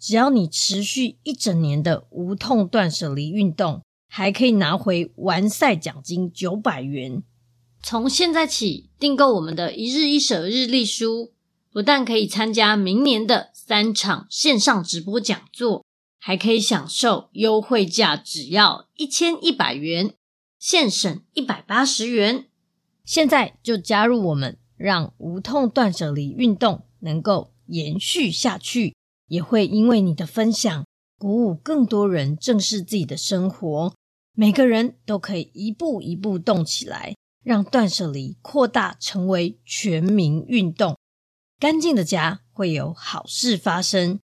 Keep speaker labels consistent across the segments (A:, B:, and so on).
A: 只要你持续一整年的无痛断舍离运动，还可以拿回完赛奖金九百元。从现在起订购我们的一日一舍日历书，不但可以参加明年的三场线上直播讲座，还可以享受优惠价，只要一千一百元，现省一百八十元。现在就加入我们，让无痛断舍离运动能够延续下去。也会因为你的分享，鼓舞更多人正视自己的生活。每个人都可以一步一步动起来，让断舍离扩大成为全民运动。干净的家会有好事发生。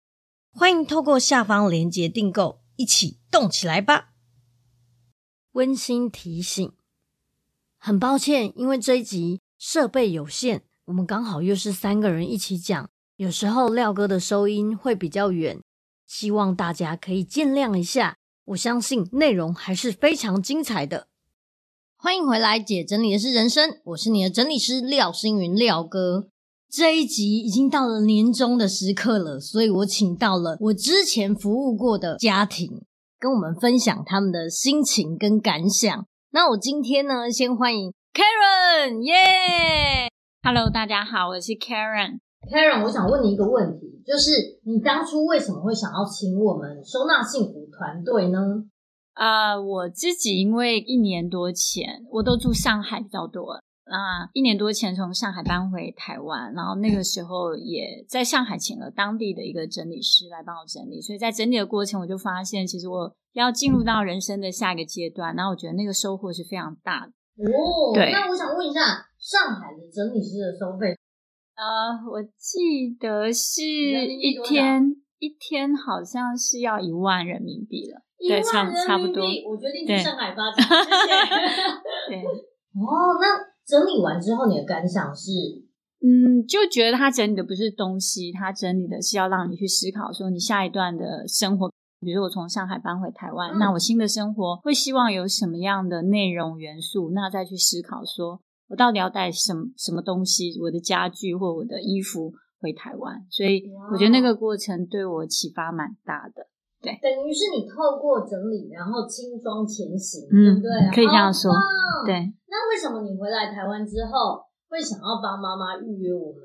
A: 欢迎透过下方链接订购，一起动起来吧！温馨提醒：很抱歉，因为这一集设备有限，我们刚好又是三个人一起讲。有时候廖哥的收音会比较远，希望大家可以见谅一下。我相信内容还是非常精彩的。欢迎回来，姐整理的是人生，我是你的整理师廖星云廖哥。这一集已经到了年终的时刻了，所以我请到了我之前服务过的家庭，跟我们分享他们的心情跟感想。那我今天呢，先欢迎 Karen，耶
B: ！Hello，大家好，我是 Karen。
A: Karen，我想问你一个问题，就是你当初为什么会想要请我们收纳幸福团队呢？
B: 啊、uh，我自己因为一年多前我都住上海比较多，那一年多前从上海搬回台湾，然后那个时候也在上海请了当地的一个整理师来帮我整理，所以在整理的过程我就发现，其实我要进入到人生的下一个阶段，然后我觉得那个收获是非常大的。
A: 哦，
B: 对，
A: 那我想问一下，上海的整理师的收费？
B: 呃，我记得是一天一天好像是要一万人民币了，对，差差不多。
A: 我决定去上海发展。
B: 对，
A: 哦，那整理完之后你的感想是？
B: 嗯，就觉得他整理的不是东西，他整理的是要让你去思考，说你下一段的生活，比如我从上海搬回台湾，嗯，那我新的生活会希望有什么样的内容元素，那再去思考说。我到底要带什么什么东西？我的家具或我的衣服回台湾，所以我觉得那个过程对我启发蛮大的。对，
A: 等于是你透过整理，然后轻装前行，
B: 嗯，
A: 对不对？
B: 可以这样说。对。
A: 那为什么你回来台湾之后会想要帮妈妈预约我们？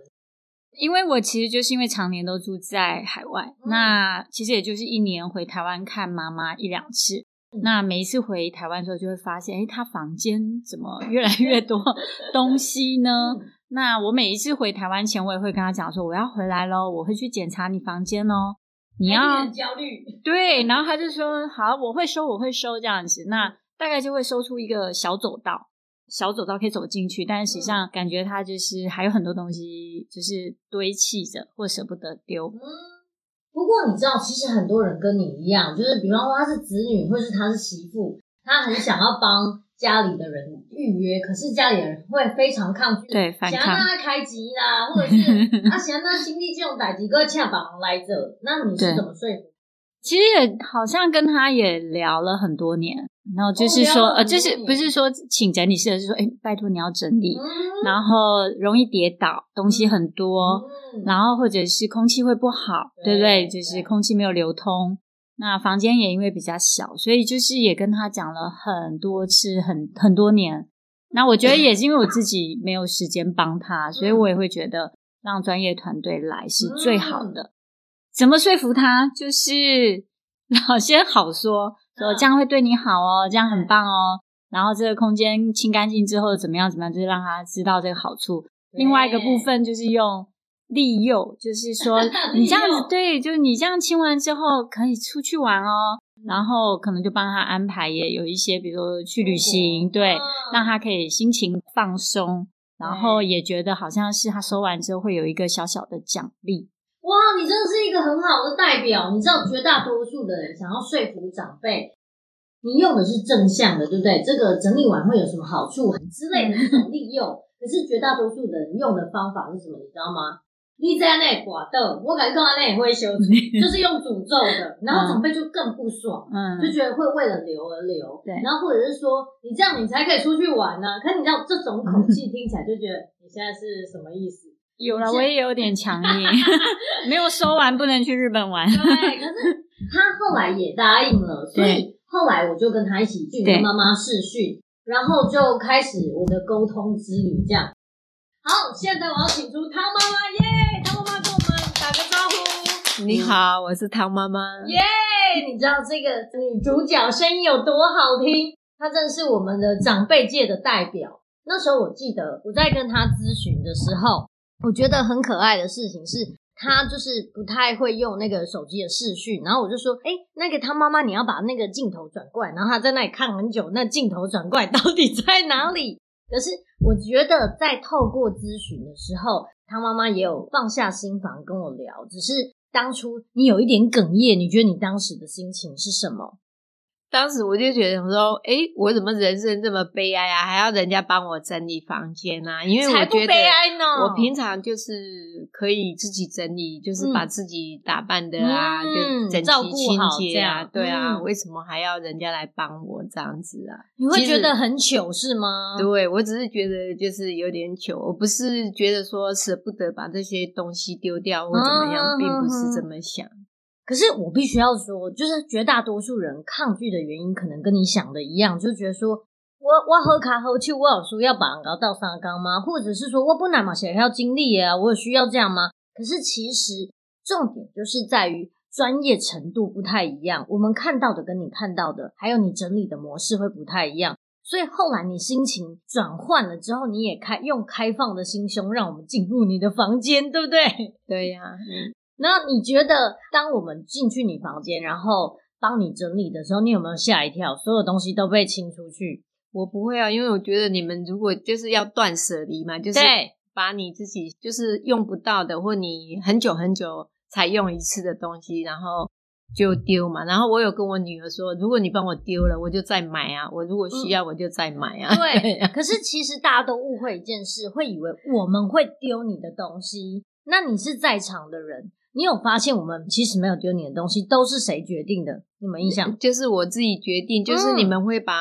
B: 因为我其实就是因为常年都住在海外，嗯、那其实也就是一年回台湾看妈妈一两次。那每一次回台湾的时候，就会发现，哎，他房间怎么越来越多 东西呢？那我每一次回台湾前，我也会跟他讲说，我要回来喽，我会去检查你房间哦。你要
A: 焦虑，
B: 对，然后他就说，好，我会收，我会收这样子。那大概就会收出一个小走道，小走道可以走进去，但是实际上感觉他就是还有很多东西就是堆砌着或舍不得丢。
A: 嗯，不过你知道，其实很多人跟你一样，就是比方说他是子女或是他是媳妇，他很想要帮家里的人预约，可是家里人会非常抗拒，
B: 对，反抗，
A: 想要让他开机啦，或者是他 想要让经历这种打击，哥恰把来这，那你是怎么说服？
B: 其实也好像跟他也聊了很多年，然后就是说，呃，就是不是说请整理师，是说，哎，拜托你要整理，嗯、然后容易跌倒，东西很多，嗯、然后或者是空气会不好，对，对不对？就是空气没有流通，那房间也因为比较小，所以就是也跟他讲了很多次，很很多年。那我觉得也是因为我自己没有时间帮他，嗯、所以我也会觉得让专业团队来是最好的。嗯怎么说服他？就是 老先好说，说这样会对你好哦，这样很棒哦。然后这个空间清干净之后怎么样？怎么样？就是让他知道这个好处。另外一个部分就是用利诱，就是说 你这样子对，就是你这样清完之后可以出去玩哦。然后可能就帮他安排也有一些，比如说去旅行，对，让他可以心情放松，然后也觉得好像是他收完之后会有一个小小的奖励。
A: 哇，你真的是一个很好的代表。你知道，绝大多数的人想要说服长辈，你用的是正向的，对不对？这个整理完会有什么好处之类的这种利用。可是绝大多数的人用的方法是什么？你知道吗？你在那寡斗，我感觉到那也会修，就是用诅咒的，然后长辈就更不爽，嗯，就觉得会为了留而留，对，然后或者是说你这样你才可以出去玩呢、啊。可是你知道这种口气 听起来就觉得你现在是什么意思？
B: 有了，我也有点强硬，没有收完不能去日本玩。
A: 对，可是 他后来也答应了，所以后来我就跟他一起去跟妈妈试训，然后就开始我的沟通之旅。这样，好，现在我要请出汤妈妈耶，汤妈妈跟我们打个招呼。
C: 你好，我是汤妈妈
A: 耶。你知道这个女主角声音有多好听？她真的是我们的长辈界的代表。那时候我记得我在跟她咨询的时候。我觉得很可爱的事情是，他就是不太会用那个手机的视讯，然后我就说，哎，那个汤妈妈，你要把那个镜头转过来，然后他在那里看很久，那镜头转过来 到底在哪里？可是我觉得在透过咨询的时候，汤妈妈也有放下心防跟我聊，只是当初你有一点哽咽，你觉得你当时的心情是什么？
C: 当时我就觉得说，哎，我怎么人生这么悲哀啊？还要人家帮我整理房间啊？因为我觉得我平常就是可以自己整理，就是把自己打扮的啊，就整齐清洁啊，对啊，为什么还要人家来帮我这样子啊？
A: 你会觉得很糗是吗？
C: 对，我只是觉得就是有点糗，我不是觉得说舍不得把这些东西丢掉或怎么样，并不是这么想。
A: 可是我必须要说，就是绝大多数人抗拒的原因，可能跟你想的一样，就觉得说我我喝卡喝去，我有说要把人搞到三缸吗？或者是说我不拿嘛，想要经历啊，我有需要这样吗？可是其实重点就是在于专业程度不太一样，我们看到的跟你看到的，还有你整理的模式会不太一样。所以后来你心情转换了之后，你也开用开放的心胸，让我们进入你的房间，对不对？
C: 对呀、
A: 那你觉得，当我们进去你房间，然后帮你整理的时候，你有没有吓一跳？所有东西都被清出去？
C: 我不会啊，因为我觉得你们如果就是要断舍离嘛，就是把你自己就是用不到的，或你很久很久才用一次的东西，然后就丢嘛。然后我有跟我女儿说，如果你帮我丢了，我就再买啊。我如果需要，我就再买啊。
A: 嗯、对。可是其实大家都误会一件事，会以为我们会丢你的东西。那你是在场的人。你有发现我们其实没有丢你的东西，都是谁决定的？你们印象？
C: 就是我自己决定，就是你们会把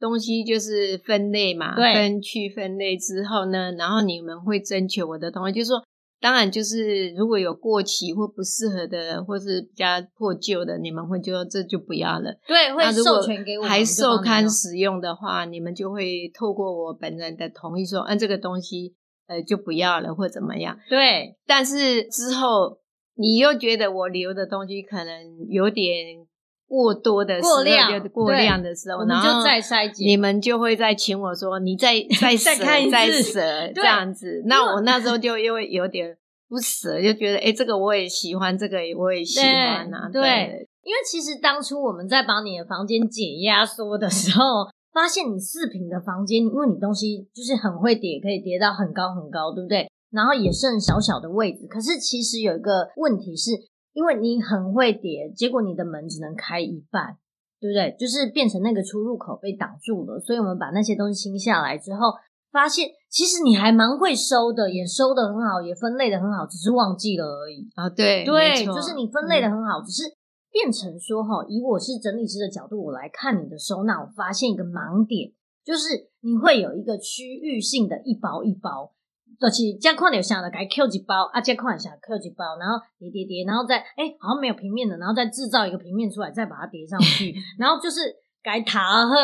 C: 东西就是分类嘛，分区分类之后呢，然后你们会征求我的同意，就是说，当然就是如果有过期或不适合的，或是比较破旧的，你们会就说这就不要了。
A: 对，会授权给我，
C: 还受刊使用的话，你们就会透过我本人的同意说，按、啊、这个东西呃就不要了或怎么样。
A: 对，
C: 但是之后。你又觉得我留的东西可能有点过多的时候，过量，过量的时候，然后
A: 再筛检，
C: 你们就会再请我说，你再 再舍再舍这样子。那我那时候就因为有点不舍，就觉得哎，这个我也喜欢，这个我也喜欢啊。对，
A: 因为其实当初我们在把你的房间解压缩的时候。发现你四平的房间，因为你东西就是很会叠，可以叠到很高很高，对不对？然后也剩小小的位置。可是其实有一个问题是，因为你很会叠，结果你的门只能开一半，对不对？就是变成那个出入口被挡住了。所以我们把那些东西清下来之后，发现其实你还蛮会收的，也收得很好，也分类的很好，只是忘记了而已。
C: 啊，对
A: 对，就是你分类的很好，嗯、只是。变成说哈，以我是整理师的角度，我来看你的收纳，我发现一个盲点，就是你会有一个区域性的一包一包，就是这样看，你想的该 Q 几包啊，这样看一下 Q 几包，然后叠叠叠，然后再哎、欸，好像没有平面的，然后再制造一个平面出来，再把它叠上去，然后就是改塔赫，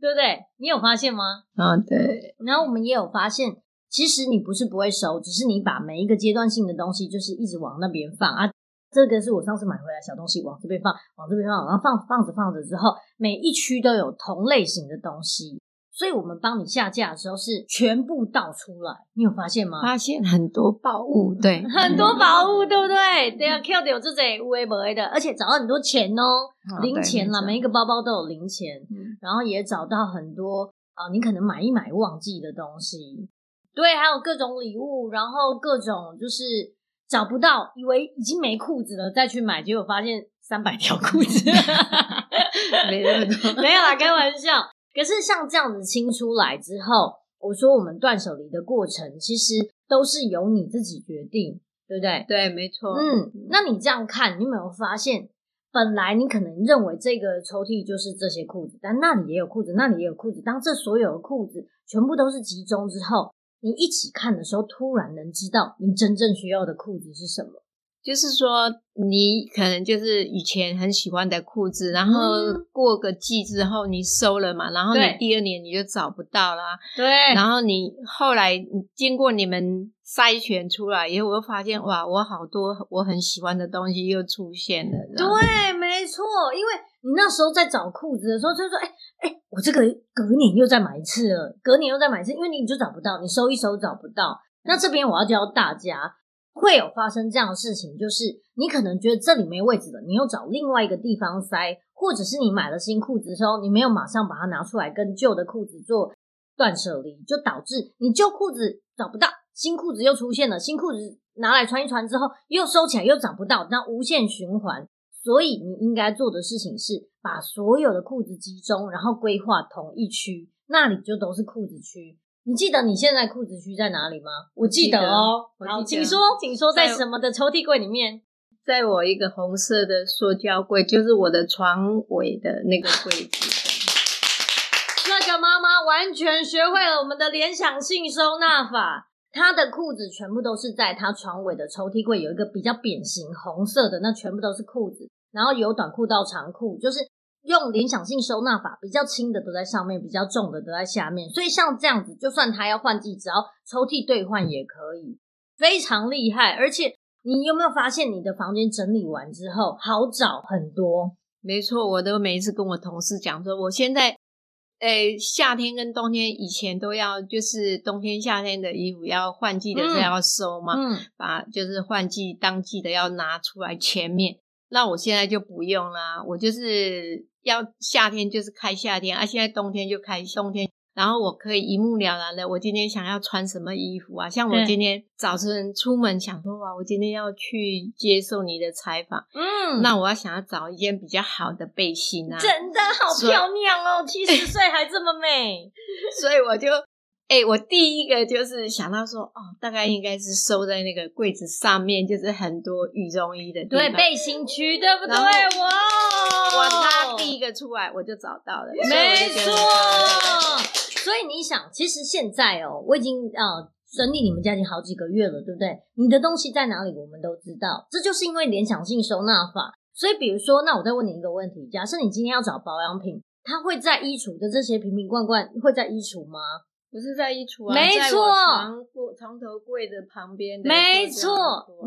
A: 对不对？你有发现吗？
C: 啊，对。
A: 然后我们也有发现，其实你不是不会收，只是你把每一个阶段性的东西，就是一直往那边放啊。这个是我上次买回来小东西，往这边放，往这边放，然后放放着放着之后，每一区都有同类型的东西，所以我们帮你下架的时候是全部倒出来，你有发现吗？
C: 发现很多宝物，对，
A: 很多宝物，对不对？对啊，Q 有这些有的没的，而且找到很多钱哦，零钱啦，每一个包包都有零钱，然后也找到很多啊，你可能买一买忘记的东西，对，还有各种礼物，然后各种就是。找不到，以为已经没裤子了，再去买，结果发现三百条裤子，
C: 没那么多，
A: 没有啦，开玩笑。可是像这样子清出来之后，我说我们断舍离的过程，其实都是由你自己决定，对不对？
C: 对，没错。
A: 嗯，那你这样看，你有没有发现，本来你可能认为这个抽屉就是这些裤子，但那里也有裤子，那里也有裤子。当这所有的裤子全部都是集中之后，你一起看的时候，突然能知道你真正需要的裤子是什么。
C: 就是说，你可能就是以前很喜欢的裤子，然后过个季之后你收了嘛，然后你第二年你就找不到啦。
A: 对。
C: 然后你后来经过你们筛选出来以后，我又发现哇，我好多我很喜欢的东西又出现了。
A: 对，没错，因为你那时候在找裤子的时候，就说，哎哎，我这个隔年又再买一次了，隔年又再买一次，因为你就找不到，你收一收找不到。那这边我要教大家。会有发生这样的事情，就是你可能觉得这里没位置了，你又找另外一个地方塞，或者是你买了新裤子的时候，你没有马上把它拿出来跟旧的裤子做断舍离，就导致你旧裤子找不到，新裤子又出现了，新裤子拿来穿一穿之后又收起来又找不到，那无限循环。所以你应该做的事情是把所有的裤子集中，然后规划同一区，那里就都是裤子区。你记得你现在裤子区在哪里吗？
C: 我记得哦。
A: 好，请说，请说，在什么的抽屉柜里面？
C: 在我一个红色的塑胶柜，就是我的床尾的那个柜子。
A: 那个妈妈完全学会了我们的联想性收纳法。她的裤子全部都是在她床尾的抽屉柜，有一个比较扁形红色的，那全部都是裤子。然后由短裤到长裤，就是。用联想性收纳法，比较轻的都在上面，比较重的都在下面。所以像这样子，就算他要换季，只要抽屉兑换也可以，非常厉害。而且你有没有发现，你的房间整理完之后好找很多？
C: 没错，我都每一次跟我同事讲说，我现在，诶，夏天跟冬天以前都要，就是冬天夏天的衣服要换季的时候要收嘛，嗯，把就是换季当季的要拿出来前面。那我现在就不用啦，我就是。要夏天就是开夏天啊，现在冬天就开冬天，然后我可以一目了然的，我今天想要穿什么衣服啊？像我今天早晨出门想说哇，我今天要去接受你的采访，嗯，那我要想要找一件比较好的背心啊，
A: 真的好漂亮哦，七十 岁还这么美，
C: 所以我就。哎、欸，我第一个就是想到说，哦，大概应该是收在那个柜子上面，就是很多羽绒衣的，
A: 对，背心区，对不对？哇，
C: 我他第一个出来，我就找到了，
A: 没错。所以你想，其实现在哦，我已经呃整理你们家已经好几个月了，对不对？你的东西在哪里，我们都知道，这就是因为联想性收纳法。所以，比如说，那我再问你一个问题：假设你今天要找保养品，它会在衣橱的这些瓶瓶罐罐会在衣橱吗？
C: 不是在衣橱啊，
A: 没错，
C: 床床头柜的旁边。
A: 没错，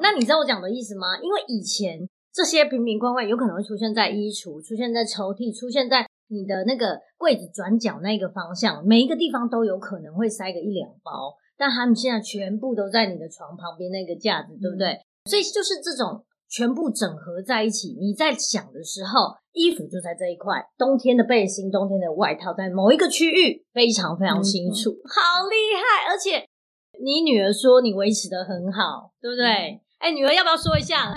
A: 那你知道我讲的意思吗？因为以前这些瓶瓶罐罐有可能会出现在衣橱，出现在抽屉，出现在你的那个柜子转角那个方向，每一个地方都有可能会塞个一两包。但他们现在全部都在你的床旁边那个架子，对不对？嗯、所以就是这种全部整合在一起。你在想的时候，衣服就在这一块，冬天的背心、冬天的外套在某一个区域，非常非常清楚，嗯、好厉害！而且你女儿说你维持的很好，对不对？哎、嗯，女儿要不要说一下？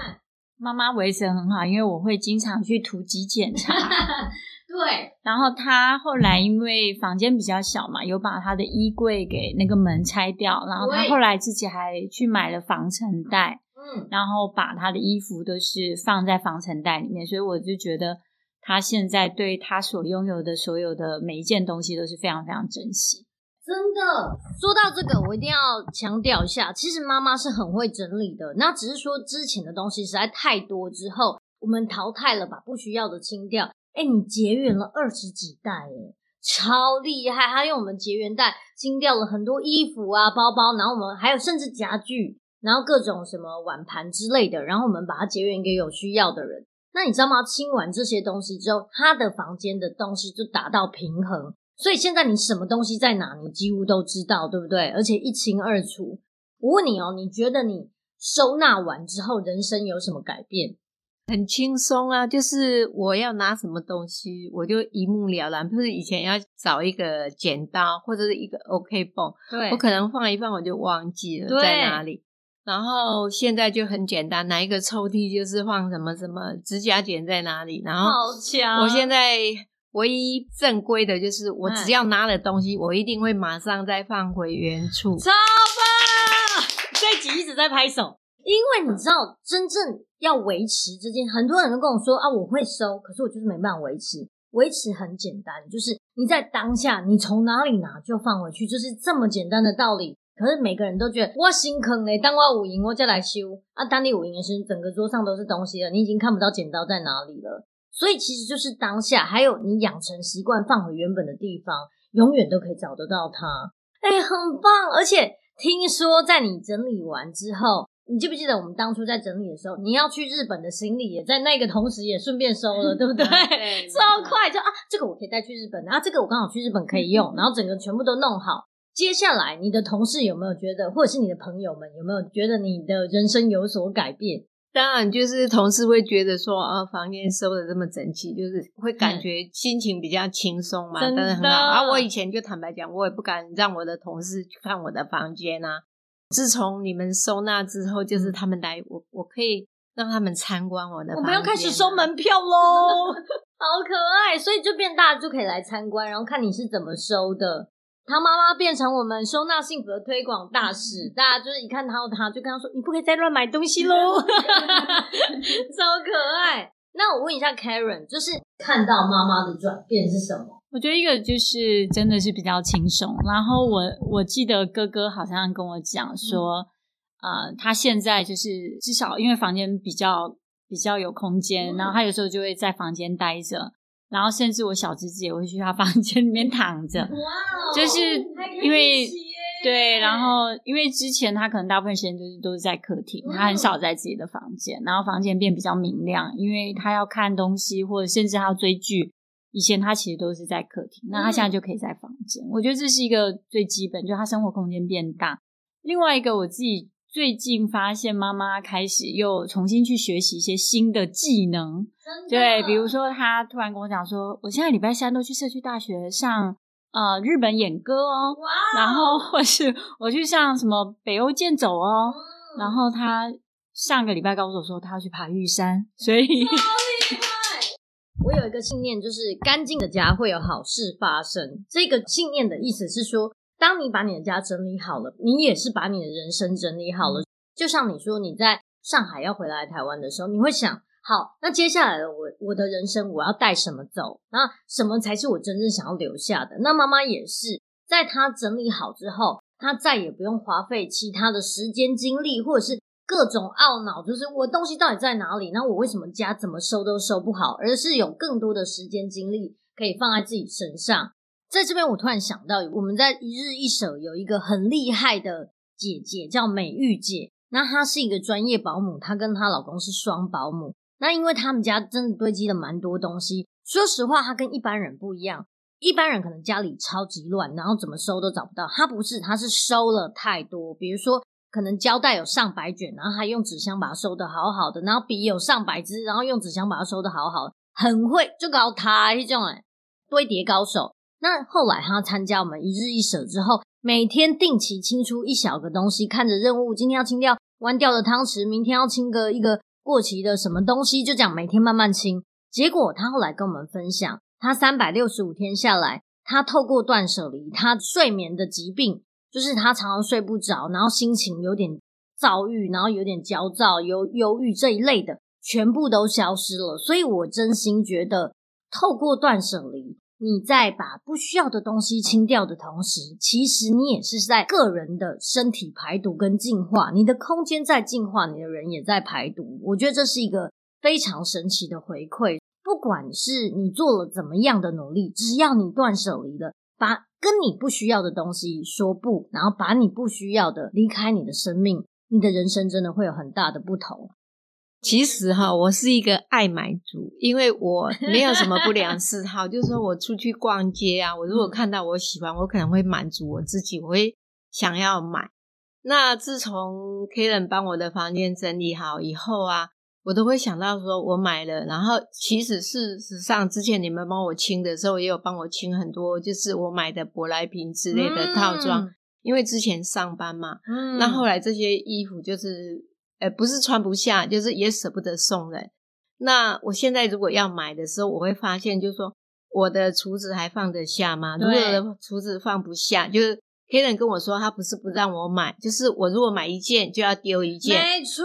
B: 妈妈维持得很好，因为我会经常去突击检查。
A: 对，
B: 然后他后来因为房间比较小嘛，有把他的衣柜给那个门拆掉，然后他后来自己还去买了防尘袋，嗯，然后把他的衣服都是放在防尘袋里面，所以我就觉得他现在对他所拥有的所有的每一件东西都是非常非常珍惜。
A: 真的，说到这个，我一定要强调一下，其实妈妈是很会整理的，那只是说之前的东西实在太多之后，我们淘汰了，把不需要的清掉。哎，你结缘了二十几袋，哎，超厉害！他用我们结缘袋清掉了很多衣服啊、包包，然后我们还有甚至家具，然后各种什么碗盘之类的，然后我们把它结缘给有需要的人。那你知道吗？清完这些东西之后，他的房间的东西就达到平衡，所以现在你什么东西在哪，你几乎都知道，对不对？而且一清二楚。我问你哦，你觉得你收纳完之后，人生有什么改变？
C: 很轻松啊，就是我要拿什么东西，我就一目了然。不是以前要找一个剪刀或者是一个 OK 绷，
A: 对，
C: 我可能放一放我就忘记了在哪里。然后现在就很简单，拿一个抽屉就是放什么什么指甲剪在哪里。然后
A: 好强！
C: 我现在唯一正规的就是，我只要拿了东西，我一定会马上再放回原处。
A: 超棒！这集一直在拍手。因为你知道，真正要维持这件，很多人都跟我说啊，我会收，可是我就是没办法维持。维持很简单，就是你在当下，你从哪里拿就放回去，就是这么简单的道理。可是每个人都觉得我心坑嘞，当我五营我再来修啊，当你五营的时候，整个桌上都是东西了，你已经看不到剪刀在哪里了。所以其实就是当下，还有你养成习惯放回原本的地方，永远都可以找得到它。哎，很棒！而且听说在你整理完之后。你记不记得我们当初在整理的时候，你要去日本的行李也在那个同时也顺便收了，对不对？对，超快就啊，这个我可以带去日本，然后这个我刚好去日本可以用，然后整个全部都弄好。接下来你的同事有没有觉得，或者是你的朋友们有没有觉得你的人生有所改变？
C: 当然，就是同事会觉得说啊，房间收的这么整齐，就是会感觉心情比较轻松嘛，当然很好。啊，我以前就坦白讲，我也不敢让我的同事去看我的房间啊。自从你们收纳之后，就是他们来，我我可以让他们参观我的房间。
A: 我们要开始收门票喽，好可爱！所以就变大就可以来参观，然后看你是怎么收的。他妈妈变成我们收纳幸福的推广大使，大家就是一看到他，就跟他说：“你不可以再乱买东西喽！” 超可爱。那我问一下 Karen，就是看到妈妈的转变是什么？
B: 我觉得一个就是真的是比较轻松，然后我我记得哥哥好像跟我讲说，啊、嗯呃，他现在就是至少因为房间比较比较有空间，嗯、然后他有时候就会在房间待着，然后甚至我小侄子也会去他房间里面躺着，哇，就是因为对，然后因为之前他可能大部分时间都是都是在客厅，他很少在自己的房间，然后房间变比较明亮，因为他要看东西或者甚至他要追剧。以前他其实都是在客厅，那他现在就可以在房间。嗯、我觉得这是一个最基本，就他生活空间变大。另外一个，我自己最近发现，妈妈开始又重新去学习一些新的技能。对，比如说她突然跟我讲说，我现在礼拜三都去社区大学上呃日本演歌哦，哇然后或是我去上什么北欧健走哦，嗯、然后她上个礼拜告诉我说她要去爬玉山，所以。
A: 我有一个信念，就是干净的家会有好事发生。这个信念的意思是说，当你把你的家整理好了，你也是把你的人生整理好了。就像你说，你在上海要回来台湾的时候，你会想，好，那接下来的我我的人生我要带什么走？那什么才是我真正想要留下的？那妈妈也是，在她整理好之后，她再也不用花费其他的时间精力，或者是。各种懊恼，就是我东西到底在哪里？那我为什么家怎么收都收不好？而是有更多的时间精力可以放在自己身上。在这边，我突然想到，我们在一日一舍有一个很厉害的姐姐，叫美玉姐。那她是一个专业保姆，她跟她老公是双保姆。那因为他们家真的堆积了蛮多东西，说实话，她跟一般人不一样。一般人可能家里超级乱，然后怎么收都找不到。她不是，她是收了太多，比如说。可能胶带有上百卷，然后还用纸箱把它收的好好的，然后笔有上百支，然后用纸箱把它收的好好的，很会就搞他这种哎堆叠高手。那后来他参加我们一日一舍之后，每天定期清出一小个东西，看着任务，今天要清掉弯掉的汤匙，明天要清个一个过期的什么东西，就这样每天慢慢清。结果他后来跟我们分享，他三百六十五天下来，他透过断舍离，他睡眠的疾病，就是他常常睡不着，然后心情有点躁郁，然后有点焦躁、忧忧郁这一类的，全部都消失了。所以我真心觉得，透过断舍离，你在把不需要的东西清掉的同时，其实你也是在个人的身体排毒跟净化，你的空间在净化，你的人也在排毒。我觉得这是一个非常神奇的回馈。不管是你做了怎么样的努力，只要你断舍离了，把跟你不需要的东西说不，然后把你不需要的离开你的生命，你的人生真的会有很大的不同。
C: 其实哈，我是一个爱买族，因为我没有什么不良嗜好，就是说我出去逛街啊，我如果看到我喜欢，我可能会满足我自己，我会想要买。那自从 Karen 帮我的房间整理好以后啊。我都会想到说，我买了，然后其实事实上，之前你们帮我清的时候，也有帮我清很多，就是我买的舶来品之类的套装，嗯、因为之前上班嘛，嗯，那后来这些衣服就是，呃，不是穿不下，就是也舍不得送人。那我现在如果要买的时候，我会发现，就是说我的厨子还放得下吗？如果我的橱子放不下，就是。黑人跟我说，他不是不让我买，就是我如果买一件就要丢一件，
A: 没错，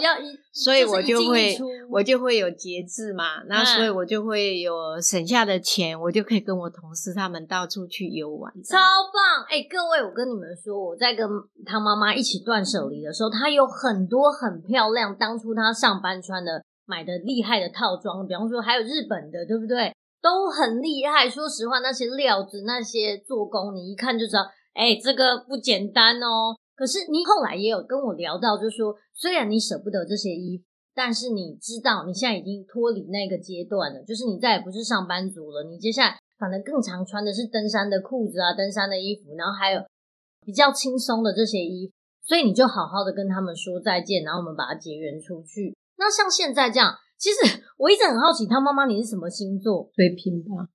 A: 要一，
C: 所以我就会我就会有节制嘛，那所以我就会有省下的钱，我就可以跟我同事他们到处去游玩，
A: 超棒！哎、欸，各位，我跟你们说，我在跟他妈妈一起断舍离的时候，她有很多很漂亮，当初她上班穿的、买的厉害的套装，比方说还有日本的，对不对？都很厉害。说实话，那些料子、那些做工，你一看就知道。哎、欸，这个不简单哦。可是你后来也有跟我聊到，就是说，虽然你舍不得这些衣服，但是你知道你现在已经脱离那个阶段了，就是你再也不是上班族了。你接下来反正更常穿的是登山的裤子啊，登山的衣服，然后还有比较轻松的这些衣服，所以你就好好的跟他们说再见，然后我们把它结缘出去。那像现在这样，其实我一直很好奇，他妈妈你是什么星座？
C: 水瓶吧？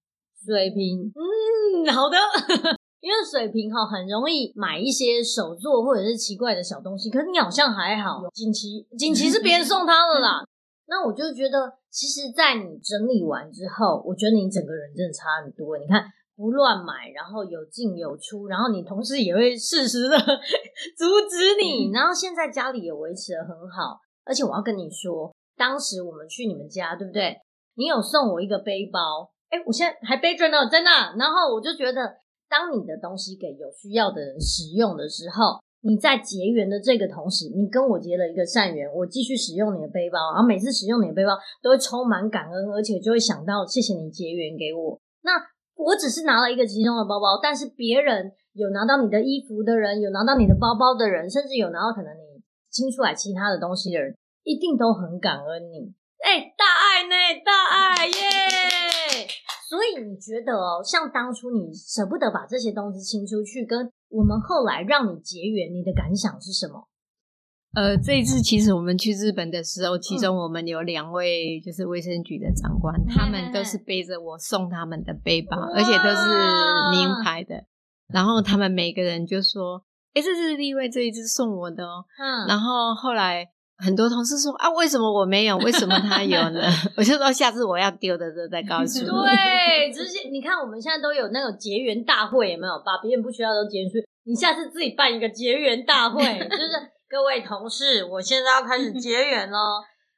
A: 水瓶，嗯，好的。因为水瓶哈很容易买一些手作或者是奇怪的小东西，可是你好像还好。锦旗，锦旗是别人送他的啦。那我就觉得，其实，在你整理完之后，我觉得你整个人真的差很多。你看，不乱买，然后有进有出，然后你同事也会适时的 阻止你，然后现在家里也维持的很好。而且我要跟你说，当时我们去你们家，对不对？你有送我一个背包，哎，我现在还背着呢，在那。然后我就觉得。当你的东西给有需要的人使用的时候，你在结缘的这个同时，你跟我结了一个善缘，我继续使用你的背包，然后每次使用你的背包都会充满感恩，而且就会想到谢谢你结缘给我。那我只是拿了一个其中的包包，但是别人有拿到你的衣服的人，有拿到你的包包的人，甚至有拿到可能你清出来其他的东西的人，一定都很感恩你。哎、大爱呢，大爱耶！所以你觉得哦，像当初你舍不得把这些东西清出去，跟我们后来让你结缘，你的感想是什么？
C: 呃，这一次其实我们去日本的时候，其中我们有两位就是卫生局的长官，嗯、他们都是背着我送他们的背包，而且都是名牌的。然后他们每个人就说：“哎，这是立卫这一次送我的哦。”嗯，然后后来。很多同事说啊，为什么我没有？为什么他有呢？我就说下次我要丢的时候再告诉你。
A: 对，直接你看我们现在都有那种结缘大会，有没有？把别人不需要都结缘出去。你下次自己办一个结缘大会，就是各位同事，我现在要开始结缘喽。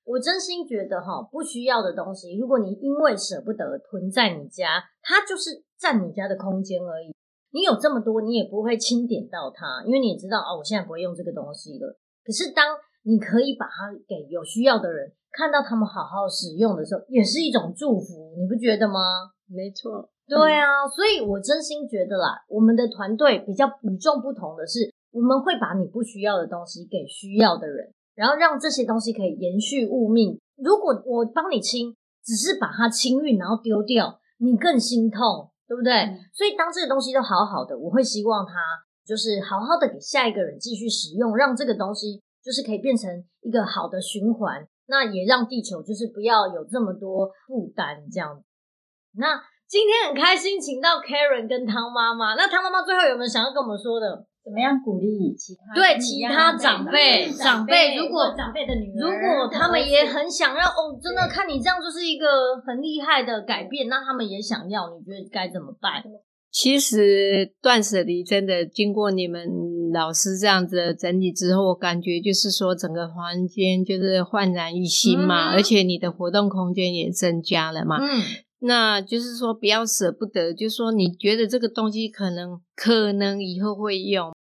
A: 我真心觉得哈，不需要的东西，如果你因为舍不得囤在你家，它就是占你家的空间而已。你有这么多，你也不会清点到它，因为你知道哦，我现在不会用这个东西了。可是当你可以把它给有需要的人，看到他们好好使用的时候，也是一种祝福，你不觉得吗？
C: 没错，
A: 对啊，所以我真心觉得啦，我们的团队比较与众不同的是，我们会把你不需要的东西给需要的人，然后让这些东西可以延续物命。如果我帮你清，只是把它清运然后丢掉，你更心痛，对不对？嗯、所以当这个东西都好好的，我会希望它就是好好的给下一个人继续使用，让这个东西就是可以变成一个好的循环。那也让地球就是不要有这么多负担这样。那今天很开心，请到 Karen 跟汤妈妈。那汤妈妈最后有没有想要跟我们说的？
B: 怎么样鼓励其他
A: 对其他长辈长辈？如果长辈的女儿，如果他们也很想要哦，真的看你这样就是一个很厉害的改变，那他们也想要，你觉得该怎么办？
C: 其实断舍离真的经过你们老师这样子的整理之后，我感觉就是说整个房间就是焕然一新嘛，嗯、而且你的活动空间也增加了嘛。嗯。那就是说，不要舍不得，就是说，你觉得这个东西可能可能以后会用，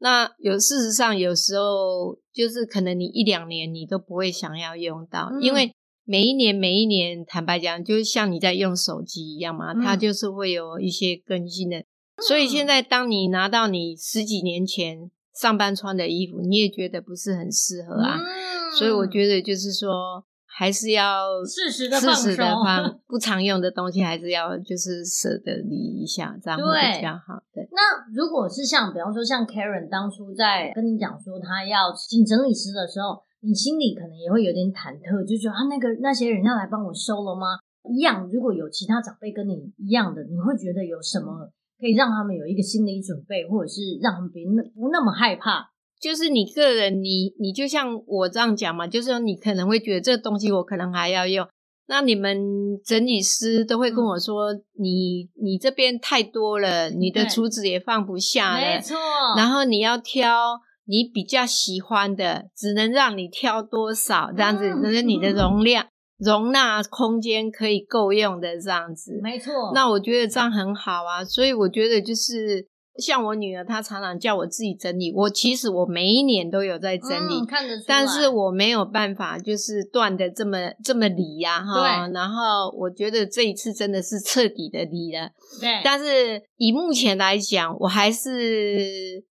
C: 那有事实上有时候就是可能你一两年你都不会想要用到，嗯、因为每一年每一年，坦白讲，就像你在用手机一样嘛，嗯、它就是会有一些更新的。嗯、所以现在当你拿到你十几年前上班穿的衣服，你也觉得不是很适合啊。嗯、所以我觉得就是说。还是要
A: 适时的放手，
C: 不常用的东西还是要就是舍得离一下，这样会比较好。对。
A: 那如果是像，比方说像 Karen 当初在跟你讲说他要请整理师的时候，你心里可能也会有点忐忑，就觉得啊，那个那些人要来帮我收了吗？一样，如果有其他长辈跟你一样的，你会觉得有什么可以让他们有一个心理准备，或者是让他们别那不那么害怕？
C: 就是你个人，你你就像我这样讲嘛，就是说你可能会觉得这个东西我可能还要用，那你们整理师都会跟我说，嗯、你你这边太多了，你的橱子也放不下了，没错。然后你要挑你比较喜欢的，只能让你挑多少这样子，那、嗯、你的容量、嗯、容纳空间可以够用的这样子，
A: 没错。
C: 那我觉得这样很好啊，所以我觉得就是。像我女儿，她常常叫我自己整理。我其实我每一年都有在整理，
A: 嗯、看得出。
C: 但是我没有办法，就是断的这么这么理呀，哈。对。然后我觉得这一次真的是彻底的理了。对。但是以目前来讲，我还是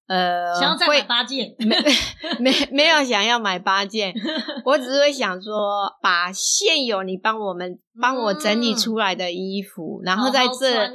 C: 呃，
A: 想要再买八件，
C: 没没没有想要买八件，我只是会想说，把现有你帮我们。帮我整理出来的衣服，嗯、然后在这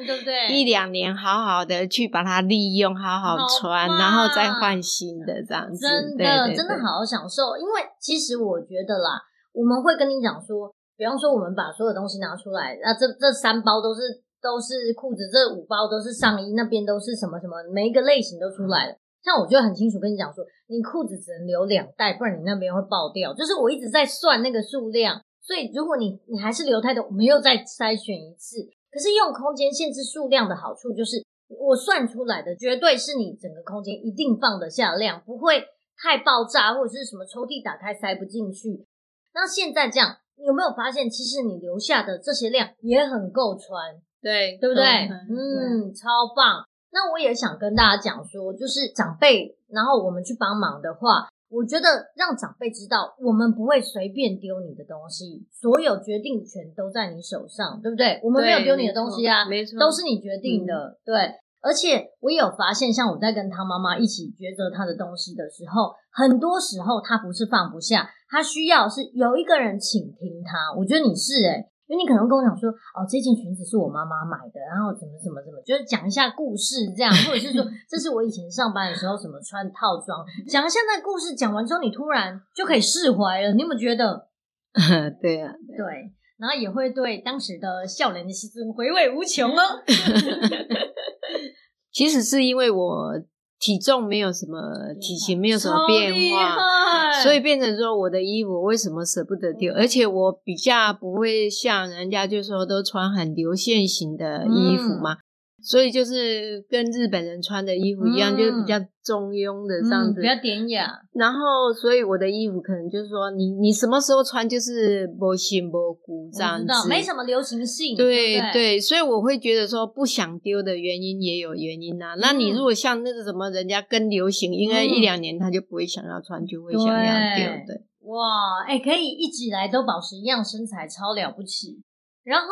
C: 一两年好好的去把它利用，好好穿，好然后再换新的这样子。
A: 真的，真的好好享受。因为其实我觉得啦，我们会跟你讲说，比方说我们把所有东西拿出来，那这这三包都是都是裤子，这五包都是上衣，那边都是什么什么，每一个类型都出来了。像我就很清楚跟你讲说，你裤子只能留两袋，不然你那边会爆掉。就是我一直在算那个数量。所以，如果你你还是留太多，我们又再筛选一次。可是用空间限制数量的好处就是，我算出来的绝对是你整个空间一定放得下量，不会太爆炸，或者是什么抽屉打开塞不进去。那现在这样，你有没有发现，其实你留下的这些量也很够穿，
C: 对
A: 对不对？嗯，超棒。那我也想跟大家讲说，就是长辈，然后我们去帮忙的话。我觉得让长辈知道，我们不会随便丢你的东西，所有决定权都在你手上，对不对？我们没有丢你的东西啊，没错，都是你决定的，嗯、对。而且我也有发现，像我在跟他妈妈一起抉择他的东西的时候，很多时候他不是放不下，他需要是有一个人倾听他。我觉得你是诶、欸因为你可能跟我讲说，哦，这件裙子是我妈妈买的，然后怎么怎么怎么，就是讲一下故事这样，或者是说 这是我以前上班的时候什么穿套装，讲一下那故事，讲完之后你突然就可以释怀了，你有没有觉得？
C: 对啊，
A: 对，对，然后也会对当时的笑脸的时阵回味无穷哦。
C: 其实是因为我。体重没有什么，体型没有什么变化，所以变成说我的衣服为什么舍不得丢？而且我比较不会像人家就说都穿很流线型的衣服嘛。所以就是跟日本人穿的衣服一样，嗯、就是比较中庸的这样子，
A: 嗯、比较典雅。
C: 然后，所以我的衣服可能就是说，你你什么时候穿就是不新不古这样子，
A: 没什么流行性。
C: 对对，所以我会觉得说不想丢的原因也有原因啊。嗯、那你如果像那个什么人家更流行，应该一两年他就不会想要穿，就会想要丢。对，对
A: 哇，哎、欸，可以一直以来都保持一样身材，超了不起。然后。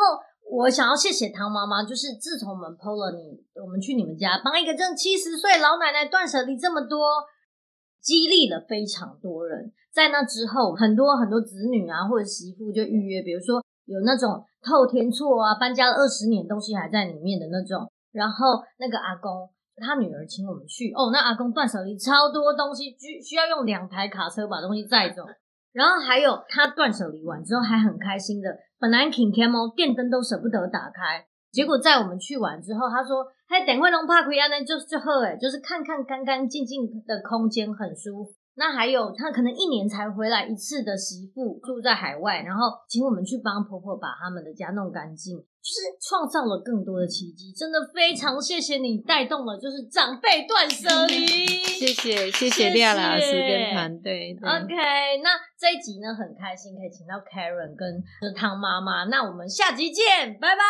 A: 我想要谢谢汤妈妈，就是自从我们剖了你，我们去你们家帮一个正七十岁老奶奶断舍离这么多，激励了非常多人。在那之后，很多很多子女啊或者媳妇就预约，比如说有那种透天厝啊，搬家了二十年东西还在里面的那种，然后那个阿公他女儿请我们去哦，那阿公断舍离超多东西，需需要用两台卡车把东西载走。然后还有他断舍离完之后还很开心的，本来 kim kamo 电灯都舍不得打开，结果在我们去完之后，他说：“嘿，等会龙帕奎亚呢，就就喝诶，就是看看干干净净的空间很舒服。”那还有，他可能一年才回来一次的媳妇住在海外，然后请我们去帮婆婆把他们的家弄干净，就是创造了更多的奇迹。真的非常谢谢你带动了，就是长辈断舍离。
C: 谢谢谢谢廖老师跟团队。
A: OK，那这一集呢很开心可以请到 Karen 跟汤妈妈，那我们下集见，拜拜。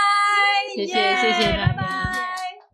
C: 谢谢谢谢，
A: 拜拜。